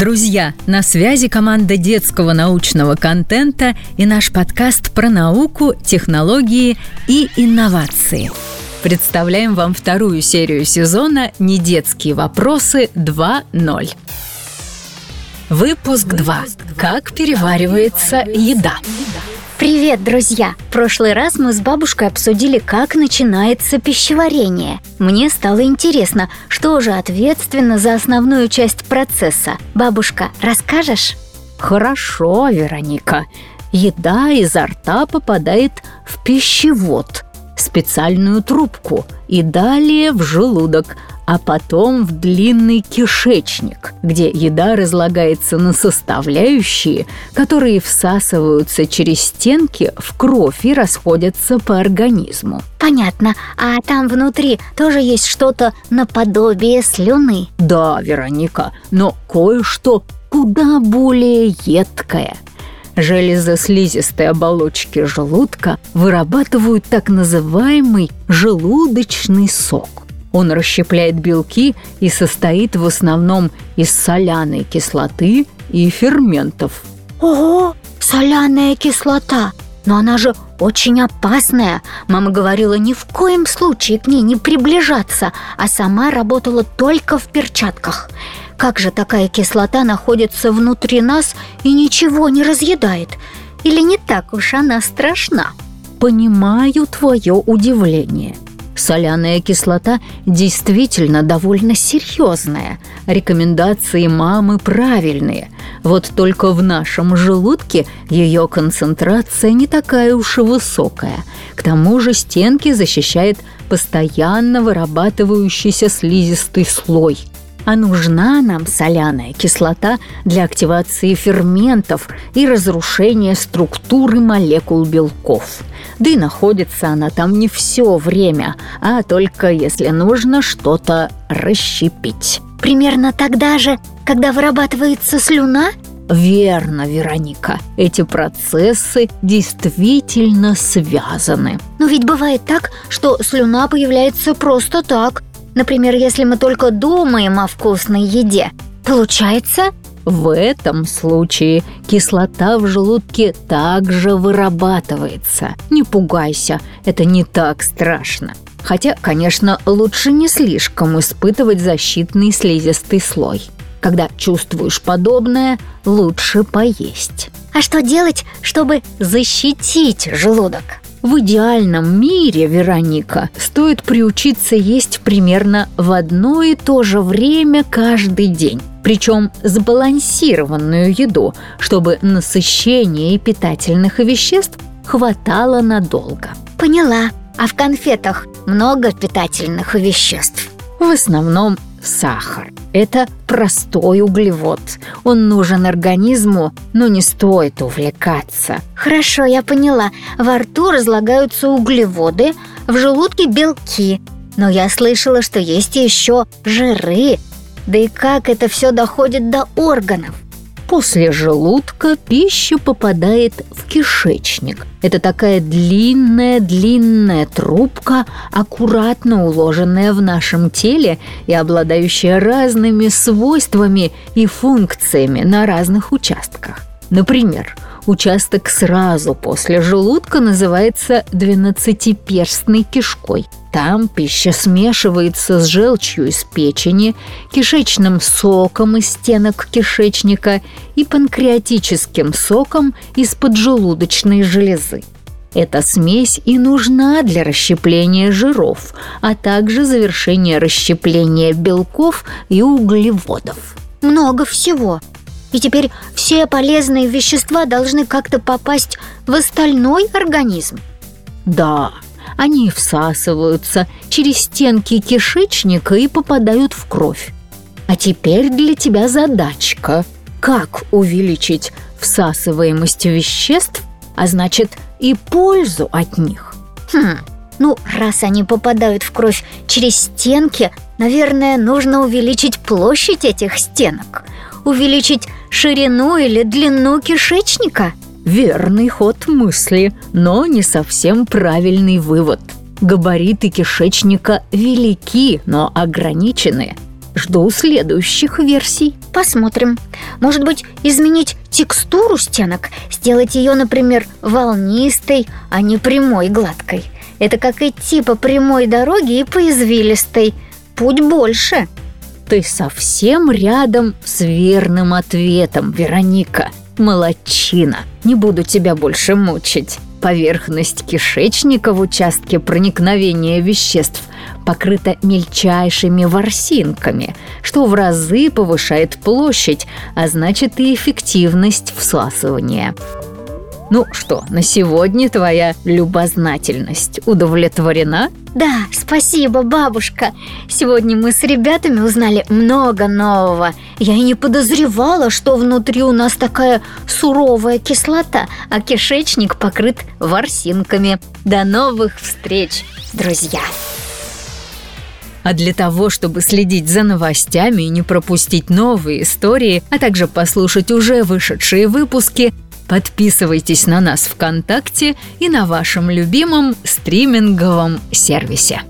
Друзья, на связи команда детского научного контента и наш подкаст про науку, технологии и инновации. Представляем вам вторую серию сезона «Недетские вопросы 2.0». Выпуск 2. Как переваривается еда? Привет, друзья! В прошлый раз мы с бабушкой обсудили, как начинается пищеварение. Мне стало интересно, что же ответственно за основную часть процесса. Бабушка, расскажешь? Хорошо, Вероника. Еда изо рта попадает в пищевод, специальную трубку и далее в желудок, а потом в длинный кишечник, где еда разлагается на составляющие, которые всасываются через стенки в кровь и расходятся по организму. Понятно. А там внутри тоже есть что-то наподобие слюны? Да, Вероника, но кое-что куда более едкое – Железы слизистой оболочки желудка вырабатывают так называемый желудочный сок. Он расщепляет белки и состоит в основном из соляной кислоты и ферментов. Ого, соляная кислота! Но она же очень опасная. Мама говорила ни в коем случае к ней не приближаться, а сама работала только в перчатках. Как же такая кислота находится внутри нас и ничего не разъедает? Или не так уж она страшна? Понимаю твое удивление – Соляная кислота действительно довольно серьезная. Рекомендации мамы правильные. Вот только в нашем желудке ее концентрация не такая уж и высокая. К тому же стенки защищает постоянно вырабатывающийся слизистый слой – а нужна нам соляная кислота для активации ферментов и разрушения структуры молекул белков. Да и находится она там не все время, а только если нужно что-то расщепить. Примерно тогда же, когда вырабатывается слюна? Верно, Вероника. Эти процессы действительно связаны. Но ведь бывает так, что слюна появляется просто так, Например, если мы только думаем о вкусной еде. Получается? В этом случае кислота в желудке также вырабатывается. Не пугайся, это не так страшно. Хотя, конечно, лучше не слишком испытывать защитный слизистый слой. Когда чувствуешь подобное, лучше поесть. А что делать, чтобы защитить желудок? В идеальном мире, Вероника, стоит приучиться есть примерно в одно и то же время каждый день. Причем сбалансированную еду, чтобы насыщения и питательных веществ хватало надолго. Поняла. А в конфетах много питательных веществ? В основном сахар. Это простой углевод. Он нужен организму, но не стоит увлекаться. Хорошо, я поняла. Во рту разлагаются углеводы, в желудке белки. Но я слышала, что есть еще жиры. Да и как это все доходит до органов? После желудка пища попадает в кишечник. Это такая длинная-длинная трубка, аккуратно уложенная в нашем теле и обладающая разными свойствами и функциями на разных участках. Например, участок сразу после желудка называется двенадцатиперстной кишкой – там пища смешивается с желчью из печени, кишечным соком из стенок кишечника и панкреатическим соком из поджелудочной железы. Эта смесь и нужна для расщепления жиров, а также завершения расщепления белков и углеводов. Много всего. И теперь все полезные вещества должны как-то попасть в остальной организм. Да, они всасываются через стенки кишечника и попадают в кровь. А теперь для тебя задачка. Как увеличить всасываемость веществ, а значит и пользу от них? Хм, ну, раз они попадают в кровь через стенки, наверное, нужно увеличить площадь этих стенок. Увеличить ширину или длину кишечника – Верный ход мысли, но не совсем правильный вывод. Габариты кишечника велики, но ограничены. Жду следующих версий. Посмотрим. Может быть, изменить текстуру стенок? Сделать ее, например, волнистой, а не прямой гладкой. Это как идти по прямой дороге и по извилистой. Путь больше. Ты совсем рядом с верным ответом, Вероника. Молодчина. Не буду тебя больше мучить. Поверхность кишечника в участке проникновения веществ покрыта мельчайшими ворсинками, что в разы повышает площадь, а значит и эффективность всасывания. Ну что, на сегодня твоя любознательность удовлетворена? Да, спасибо, бабушка. Сегодня мы с ребятами узнали много нового. Я и не подозревала, что внутри у нас такая суровая кислота, а кишечник покрыт ворсинками. До новых встреч, друзья! А для того, чтобы следить за новостями и не пропустить новые истории, а также послушать уже вышедшие выпуски, Подписывайтесь на нас ВКонтакте и на вашем любимом стриминговом сервисе.